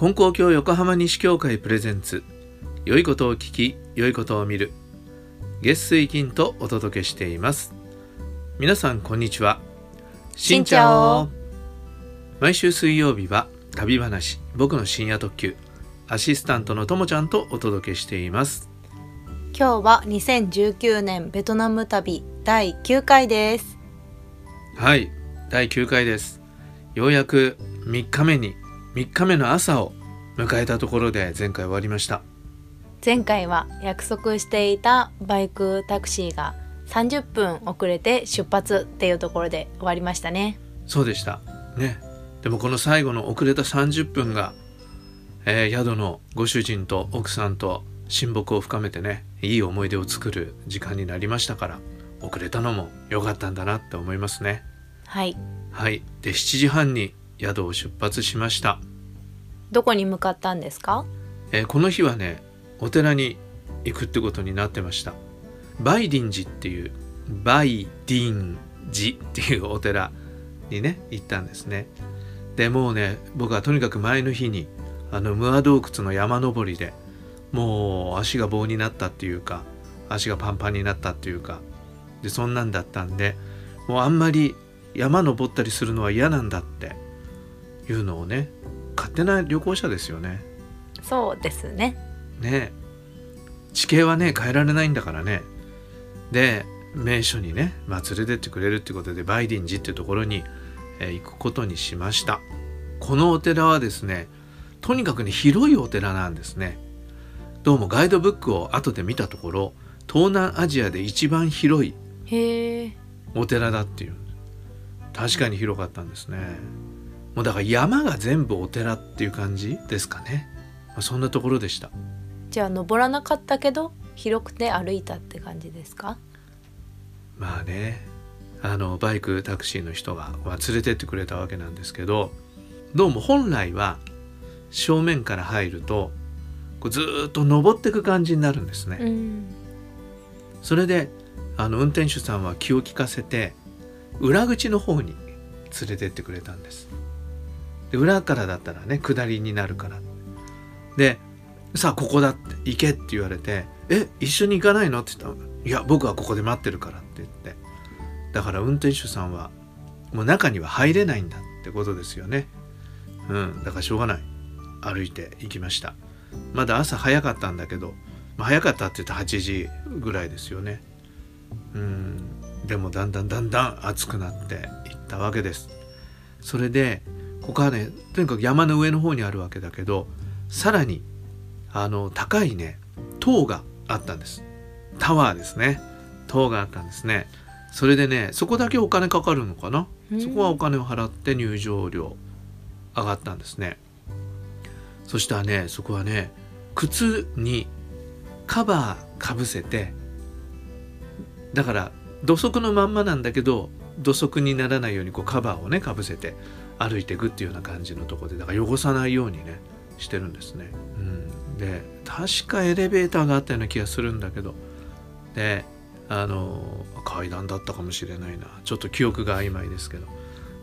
金光教横浜西教会プレゼンツ。良いことを聞き良いことを見る。月水金とお届けしています。皆さんこんにちは。しんちゃお。毎週水曜日は旅話僕の深夜特急。アシスタントのともちゃんとお届けしています。今日は2019年ベトナム旅第9回です。はい第9回です。ようやく3日目に3日目の朝を迎えたところで前回終わりました。前回は約束していたバイクタクシーが30分遅れて出発っていうところで終わりましたね。そうでした。ね。でもこの最後の遅れた30分が、えー宿のご主人と奥さんと親睦を深めてねいい思い出を作る時間になりましたから遅れたのも良かったんだなって思いますね。はい。はい。で7時半に宿を出発しました、どこに向かったんですか？えーこの日はねお寺に行くってことになってました。バイディン寺っていうバイディン寺っていうお寺にね行ったんですね。でもうね僕はとにかく前の日にあのムア洞窟の山登りでもう足が棒になったっていうか足がパンパンになったっていうかでそんなんだったんでもうあんまり山登ったりするのは嫌なんだっていうのをね勝手な旅行者ですよね。そうですね。ね。地形はね変えられないんだからね。で名所にね、まあ、連れてってくれるってことでバイディン寺っていうところに、えー行くことにしました。このお寺はですねとにかくね広いお寺なんですね。どうもガイドブックを後で見たところ東南アジアで一番広いお寺だっていう。確かに広かったんですねもうだから山が全部お寺っていう感じですかね、まあそんなところでした。じゃあ登らなかったけど広くて歩いたって感じですか？まあね。あのバイクタクシーの人がまあ連れてってくれたわけなんですけどどうも本来は正面から入るとこうずーっと登っていく感じになるんですね。うん。それであの運転手さんは気を利かせて裏口の方に連れてってくれたんです。で裏からだったらね下りになるから。でさあここだって行けって言われて「え一緒に行かないの?」って言ったら「いや僕はここで待ってるから」って言ってだから運転手さんはもう中には入れないんだってことですよね。うんだからしょうがない歩いて行きました。まだ朝早かったんだけどまあ、早かったって言った8時ぐらいですよねうんでもだんだんだんだん暑くなっていったわけですそれでここはねとにかく山の上の方にあるわけだけどさらにあの高いね塔があったんです。タワーですね。塔があったんですね。それでねそこだけお金かかるのかな？うん。そこはお金を払って入場料上がったんですね。そしたらねそこはね靴にカバーかぶせてだから土足のまんまなんだけど土足にならないようにこうカバーをねかぶせて歩いていくっていうような感じのところでだから汚さないようにねしてるんですね。うん、で確かエレベーターがあったような気がするんだけどであの階段だったかもしれないな。ちょっと記憶が曖昧ですけど。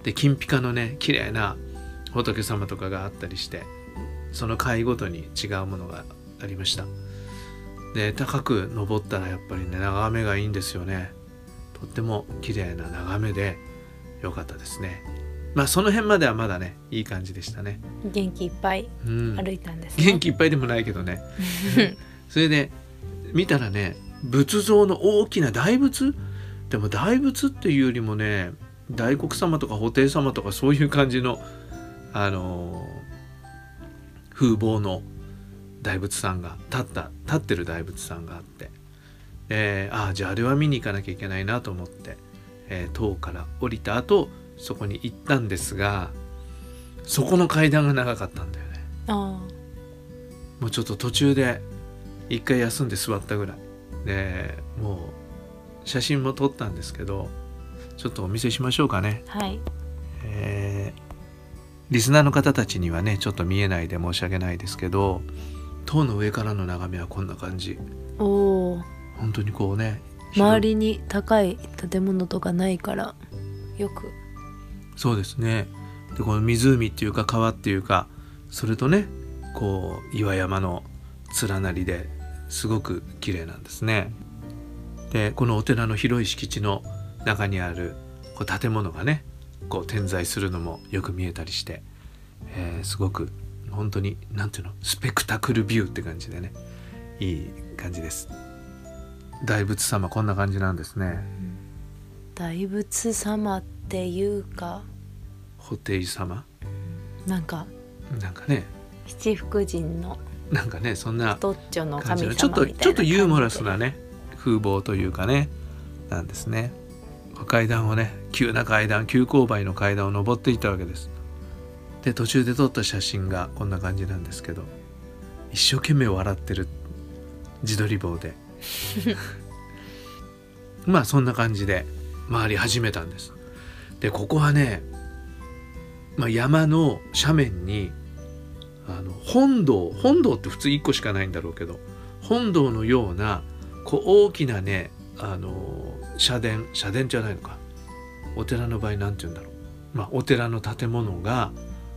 で金ピカのね綺麗な仏様とかがあったりしてその階ごとに違うものがありました。で高く登ったらやっぱりね眺めがいいんですよね。とっても綺麗な眺めで良かったですね。まあその辺まではまだねいい感じでしたね、元気いっぱいうん、歩いたんですね。元気いっぱいでもないけどね。それで見たらね仏像の大きな大仏？でも大仏っていうよりもね大黒様とか布袋様とかそういう感じのあのー風貌の大仏さんが立った立ってる大仏さんがあって、えーああじゃああれは見に行かなきゃいけないなと思って、えー塔から降りた後そこに行ったんですがそこの階段が長かったんだよね。あもうちょっと途中で一回休んで座ったぐらい。でもう写真も撮ったんですけどちょっとお見せしましょうかね、あはい。えーリスナーの方たちにはねちょっと見えないで申し訳ないですけど塔の上からの眺めはこんな感じ。おお本当にこうね周りに高い建物とかないからよくそうですね。でこの湖っていうか川っていうかそれとねこう岩山の連なりですごく綺麗なんですね。でこのお寺の広い敷地の中にあるこう建物がねこう点在するのもよく見えたりして、えー、すごく本当に何ていうのスペクタクルビューって感じでねいい感じです。大仏様こんな感じなんですね。大仏様っていうか布袋様？なんかなんかね。七福神のなんかねそんなトッチョの神様ちょっとちょっとユーモラスなね風貌というかねなんですね。階段をね急な階段急勾配の階段を登っていったわけです。で途中で撮った写真がこんな感じなんですけど一生懸命笑ってる自撮り棒で。まあそんな感じで回り始めたんですでここはね、まあ、山の斜面にあの本堂本堂って普通1個しかないんだろうけど本堂のようなこう大きなねあの社殿社殿じゃないのかお寺の場合何て言うんだろう、まあ、お寺の建物が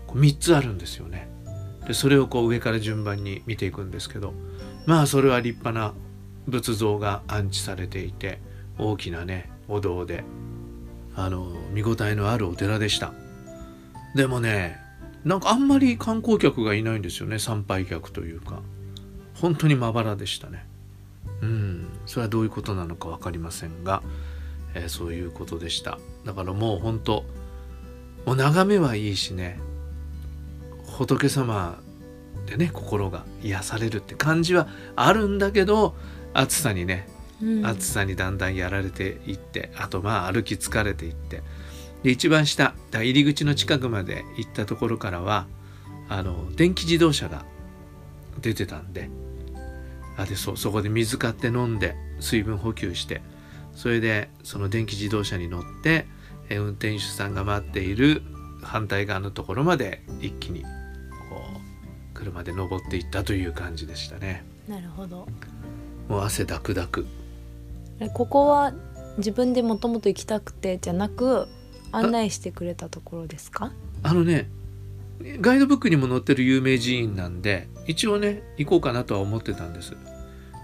3つあるんですよね。でそれをこう上から順番に見ていくんですけどまあそれは立派な仏像が安置されていて大きなねお堂であの見応えのあるお寺でした。でもねなんかあんまり観光客がいないんですよね参拝客というか。本当にまばらでしたね。うん。それはどういうことなのか分かりませんが、えー、そういうことでした。だからもう本当もう眺めはいいしね仏様でね心が癒されるって感じはあるんだけど暑さにね、暑さにだんだんやられていってあとまあ歩き疲れていって。で一番下入り口の近くまで行ったところからはあの電気自動車が出てたんで。あでそうそこで水買って飲んで水分補給してそれでその電気自動車に乗って運転手さんが待っている反対側のところまで一気にこう車で登っていったという感じでしたね。なるほど。もう汗だくだくここは自分でもともと行きたくてじゃなく案内してくれたところですか？あのねガイドブックにも載ってる有名寺院なんで一応ね行こうかなとは思ってたんです。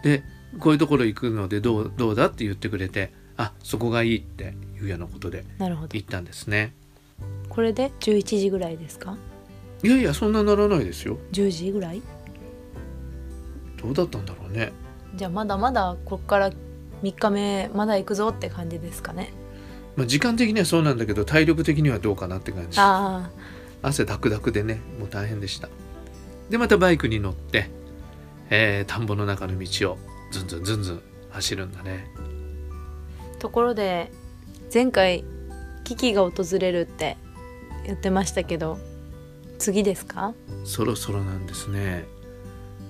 でこういうところ行くのでどうどうだって言ってくれてあそこがいいっていうようなことで行ったんですね。これで11時ぐらいですか？いやいやそんなならないですよ。10時ぐらい？どうだったんだろうね。じゃあまだまだこっから3日目まだ行くぞって感じですかね。まあ時間的にはそうなんだけど体力的にはどうかなって感じ。あ汗だくだくでねもう大変でした。でまたバイクに乗って、えー、田んぼの中の道をずんずんずんずん走るんだね。ところで前回危機が訪れるって言ってましたけど次ですか？そろそろなんですね。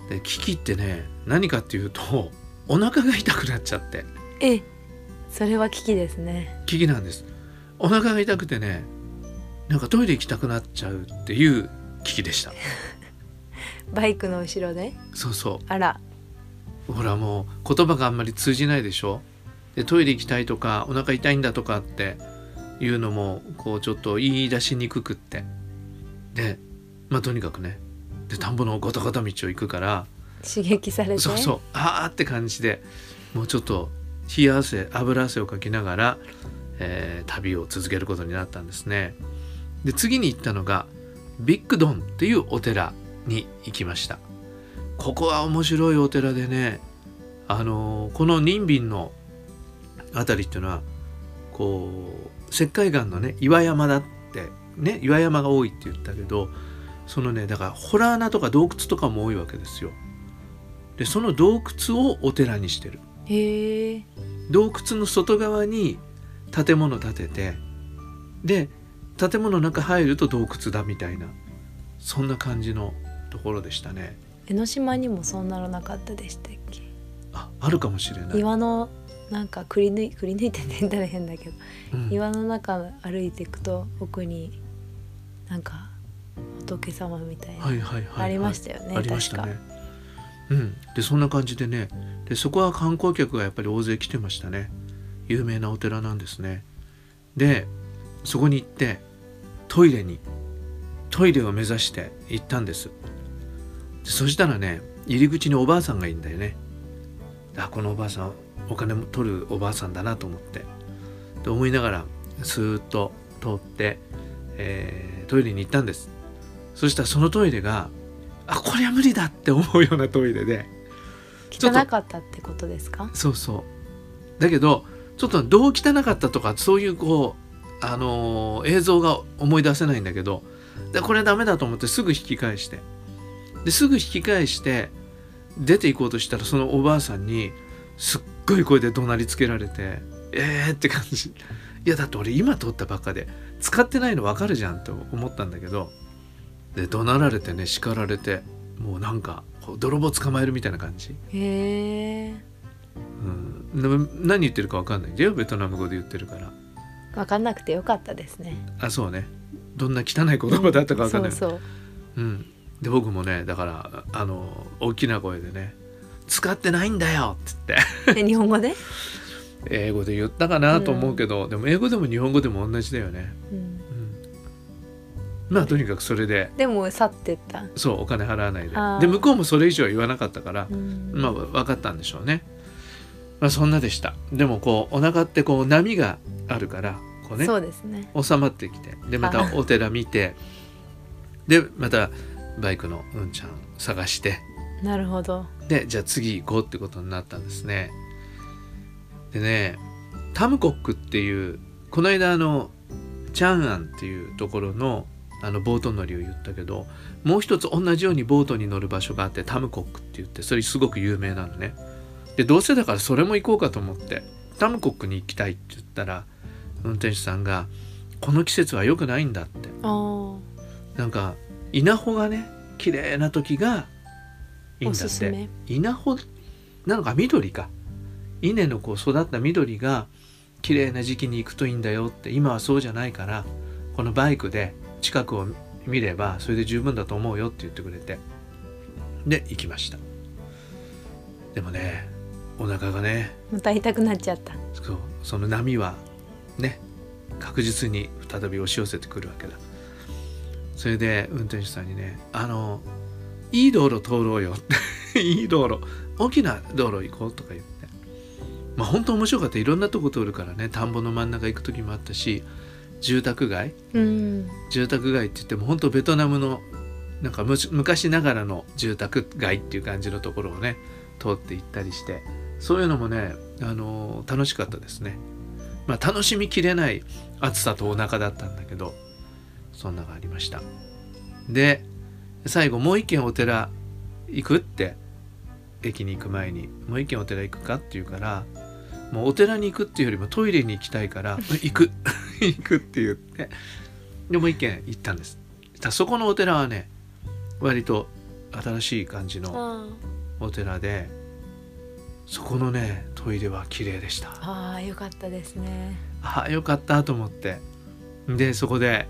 で危機ってね何かっていうとお腹が痛くなっちゃって。えそれは危機ですね。危機なんです。お腹が痛くてねなんかトイレ行きたくなっちゃうっていう危機でした。バイクの後ろで？そうそう。あら。ほらもう言葉があんまり通じないでしょ？でトイレ行きたいとかお腹痛いんだとかっていうのもこうちょっと言い出しにくくって。でまあとにかくね。で田んぼのゴタゴタ道を行くから刺激されて？そうそうああって感じでもうちょっと冷や汗油汗をかきながら、えー、旅を続けることになったんですね。で次に行ったのがビッグドンっていうお寺に行きました。ここは面白いお寺でねあのー、この任ンの辺りっていうのはこう石灰岩のね岩山だってね岩山が多いって言ったけどそのねだからホラー穴とか洞窟とかも多いわけですよ。でその洞窟をお寺にしてる。へ洞窟の外側に建物建ててで建物の中入ると洞窟だみたいなそんな感じのところでしたね。江ノ島にもそんなのなかったでしたっけ？ああるかもしれない。岩のなんかくり抜いくり抜いてねんだら変だけど、うん、岩の中歩いていくと奥になんか仏様みたいな、ありましたよねありましたねうん。でそんな感じでね。でそこは観光客がやっぱり大勢来てましたね。有名なお寺なんですね。でそこに行ってトイレにトイレを目指して行ったんです。そしたらね入り口におばあさんがいいんだよね。あこのおばあさんお金も取るおばあさんだなと思って。と思いながらスーッと通って、えー、トイレに行ったんです。そしたらそのトイレがあこれは無理だって思うようなトイレで。汚かったってことですか？そうそう。だけどちょっとどう汚かったとかそういうこうあのー、映像が思い出せないんだけどでこれダメだと思ってすぐ引き返して。ですぐ引き返して出て行こうとしたらそのおばあさんにすっごい声で怒鳴りつけられてえーって感じ。いやだって俺今通ったばっかで使ってないの分かるじゃんと思ったんだけどで怒鳴られてね叱られてもうなんか泥棒捕まえるみたいな感じ。へえ、うん、何言ってるか分かんない。んだよベトナム語で言ってるから。分かんなくてよかったですね。あそうね。どんな汚い言葉だったか分かんない、そうそうう。ん。で僕もねだからあの大きな声でね「使ってないんだよ」っつって。日本語で？英語で言ったかなと思うけど、うん、でも英語でも日本語でも同じだよね、うん、うん、まあとにかくそれで。でも去ってった。そうお金払わないで。で向こうもそれ以上は言わなかったから、うん、まあ分かったんでしょうね。まあそんなでした。でもこうお腹ってこう波があるからこうねそうですね。収まってきて。でまたお寺見てでまたバイクのうんちゃん探して。なるほど。でじゃあ次行こうってことになったんですね。でねタムコックっていうこの間あのチャンアンっていうところのあのボート乗りを言ったけどもう一つ同じようにボートに乗る場所があってタムコックって言ってそれすごく有名なのね。でどうせだからそれも行こうかと思ってタムコックに行きたいって言ったら運転手さんが「この季節は良くないんだ」って。なんか稲穂がね綺麗な時がいいんだって。稲穂なのか緑か。稲のこう育った緑が綺麗な時期に行くといいんだよって今はそうじゃないからこのバイクで近くを見ればそれで十分だと思うよって言ってくれて。で行きました。でもねお腹がねまた痛くなっちゃった。そうその波はね確実に再び押し寄せてくるわけだ。それで運転手さんにね「あのいい道路通ろうよ」っ ていい道路。大きな道路行こうとか言って。まあ本当面白かった。いろんなとこ通るからね。田んぼの真ん中行く時もあったし住宅街、うん、住宅街って言っても本当ベトナムのなんか昔ながらの住宅街っていう感じのところをね通って行ったりしてそういうのもね、あのー、楽しかったですね。まあ、楽しみきれない暑さとお腹だったんだけどそんながありました。で最後もう一軒お寺行くって駅に行く前にもう一軒お寺行くかって言うからもうお寺に行くっていうよりもトイレに行きたいから行く。行くって言ってでもう一軒行ったんです。そこのお寺はね割と新しい感じのお寺でそこのねトイレは綺麗でした。ああよかったですね。ああよかったと思って。でそこで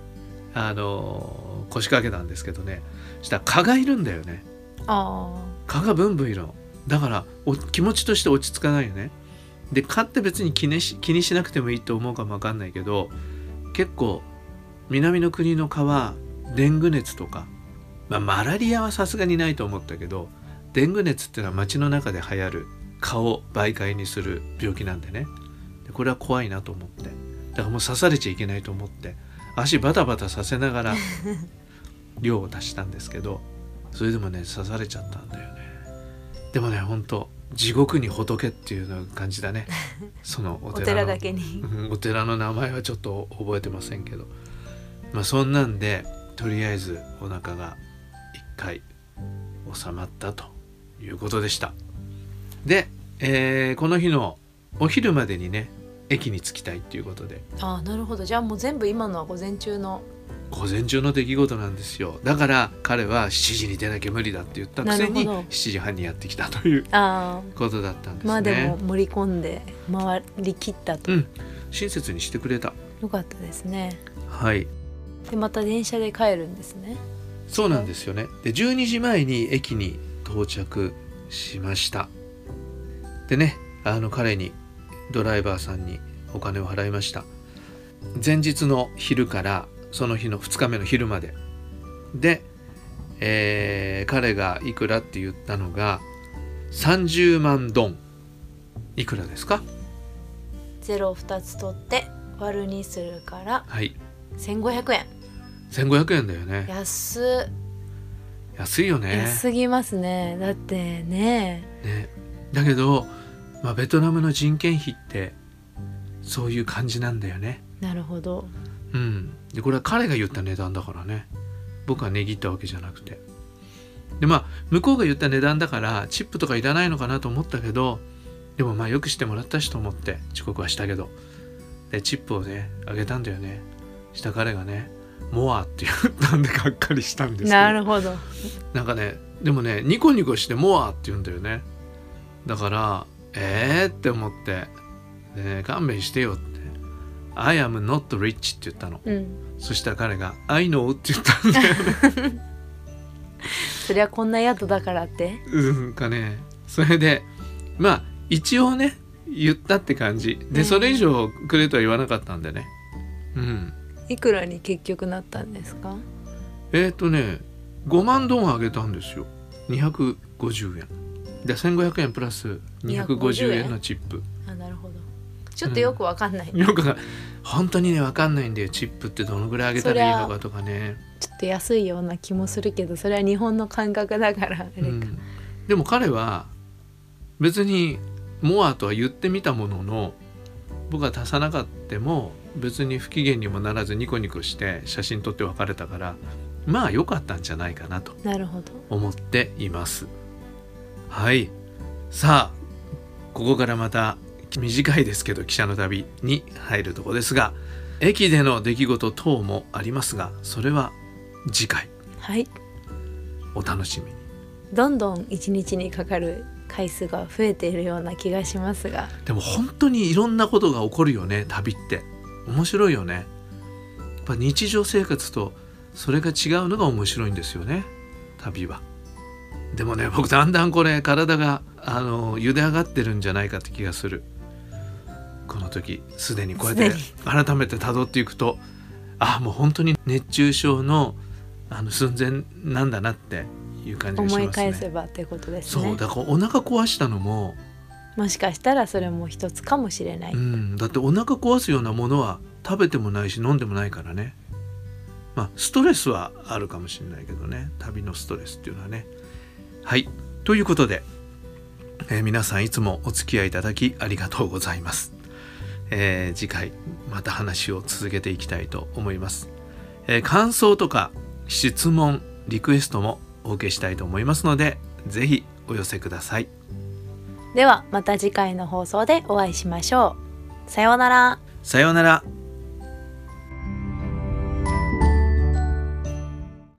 あの腰掛けたんですけどね。したら蚊がいるんだよね。蚊がブンブンいるの。だから気持ちとして落ち着かないよねで蚊って別に気にし気にしなくてもいいと思うかもわかんないけど結構南の国の蚊はデング熱とか、まあ、マラリアはさすがにないと思ったけどデング熱っていうのは街の中で流行る蚊を媒介にする病気なんでね。でこれは怖いなと思って。だからもう刺されちゃいけないと思って足バタバタさせながら 量を足したんですけどそれでもね刺されちゃったんだよね。でもねほんと地獄に仏っていうの感じだね。そのお寺だけに。お寺の名前はちょっと覚えてませんけど。まあそんなんでとりあえずお腹が一回収まったということでした。で、えー、この日のお昼までにね駅に着きたいっていうことで。ああなるほど。じゃあもう全部今のは午前中の午前中の出来事なんですよ。だから彼は7時に出なきゃ無理だって言ったくせに7時半にやってきたということだったんですね。まあでも盛り込んで回りきったと、うん、親切にしてくれた。よかったですね。はい。でまた電車で帰るんですね。そうなんですよね。で12時前に駅に到着しました。でねあの彼にドライバーさんにお金を払いました。前日の昼からその日の2日目の昼まで。でえー、彼がいくらって言ったのが30万ドン。いくらですか？ゼロ2つ取って割るにするからはい。1500円。1500円だよね。安安いよね。安すぎますね。だってね。ね。だけど、まあ、ベトナムの人件費ってそういう感じなんだよね。なるほどうん。でこれは彼が言った値段だからね。僕は値切ったわけじゃなくて。でまあ向こうが言った値段だからチップとかいらないのかなと思ったけどでもまあよくしてもらったしと思って遅刻はしたけど。でチップをねあげたんだよね。した彼がね「モア」って言ったんでがっかりしたんですけどなるほど。なんかねでもねニコニコして「モア」って言うんだよね。だからえーって思って。で、ね、勘弁してよって「I am not rich」って言ったの、うん、そしたら彼が「I know」って言ったんだよね。そりゃこんな宿だからって。うんかね。それでまあ一応ね言ったって感じ。で、それ以上くれとは言わなかったんでね。うん。いくらに結局なったんですか？えっ、ー、とね5万ドンあげたんですよ。250円。で1500円プラス250円のチップちょっとよくわかんない、うん、よく本当にねわかんないんだよ。チップってどのぐらいあげたらいいのかとかね。ちょっと安いような気もするけどそれは日本の感覚だから。あれか、うん、でも彼は別にモアとは言ってみたものの僕は足さなかったも別に不機嫌にもならずニコニコして写真撮って別れたからまあ良かったんじゃないかなと思っています。はい。さあここからまた短いですけど汽車の旅に入るとこですが駅での出来事等もありますがそれは次回。はい。お楽しみに。どんどん一日にかかる回数が増えているような気がしますが。でも本当にいろんなことが起こるよね旅って。面白いよね。やっぱ日常生活とそれが違うのが面白いんですよね旅は。でもね僕だんだんこれ体があの茹で上がってるんじゃないかって気がするこの時すでにこうやって改めて辿っていくとあもう本当に熱中症のあの寸前なんだなっていう感じがしますね。思い返せばってことですね。そうだからお腹壊したのももしかしたらそれも一つかもしれない、うん、だってお腹壊すようなものは食べてもないし飲んでもないからね。まあストレスはあるかもしれないけどね。旅のストレスっていうのはね。はい。ということで、えー、皆さんいつもお付き合いいただきありがとうございます、えー、次回また話を続けていきたいと思います、えー、感想とか質問リクエストもお受けしたいと思いますので是非お寄せください。ではまた次回の放送でお会いしましょう。さようなら。さようなら